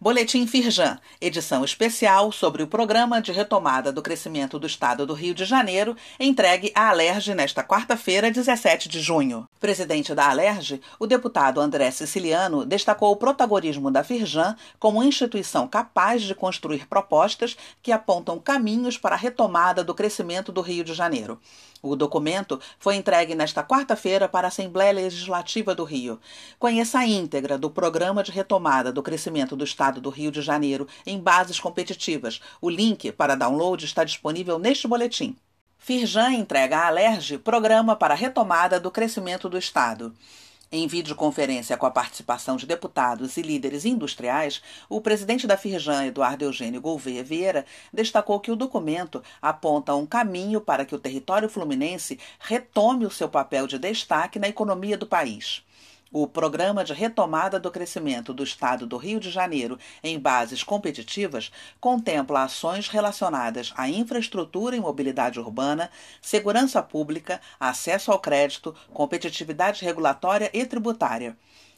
Boletim Firjan, edição especial sobre o Programa de Retomada do Crescimento do Estado do Rio de Janeiro, entregue à Alerj nesta quarta-feira, 17 de junho. Presidente da Alerj, o deputado André Siciliano destacou o protagonismo da Firjan como instituição capaz de construir propostas que apontam caminhos para a retomada do crescimento do Rio de Janeiro. O documento foi entregue nesta quarta-feira para a Assembleia Legislativa do Rio. Conheça a íntegra do Programa de Retomada do Crescimento do Estado do Rio de Janeiro em bases competitivas. O link para download está disponível neste boletim. Firjan entrega à Alerj Programa para a Retomada do Crescimento do Estado. Em videoconferência com a participação de deputados e líderes industriais, o presidente da Firjan, Eduardo Eugênio Gouveia Vieira, destacou que o documento aponta um caminho para que o território fluminense retome o seu papel de destaque na economia do país. O Programa de Retomada do Crescimento do Estado do Rio de Janeiro em bases competitivas contempla ações relacionadas à infraestrutura e mobilidade urbana, segurança pública, acesso ao crédito, competitividade regulatória e tributária.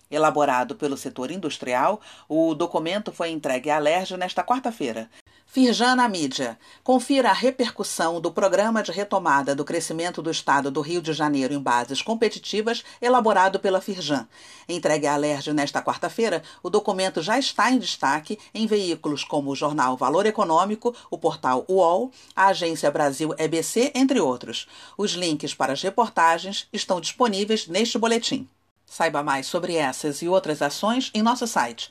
Elaborado pelo setor industrial, o documento foi entregue à LERJ nesta quarta-feira. Firjan na mídia. Confira a repercussão do Programa de Retomada do Crescimento do Estado do Rio de Janeiro em Bases Competitivas, elaborado pela Firjan. Entregue à Alerj nesta quarta-feira, o documento já está em destaque em veículos como o jornal Valor Econômico, o portal UOL, a Agência Brasil EBC, entre outros. Os links para as reportagens estão disponíveis neste boletim. Saiba mais sobre essas e outras ações em nosso site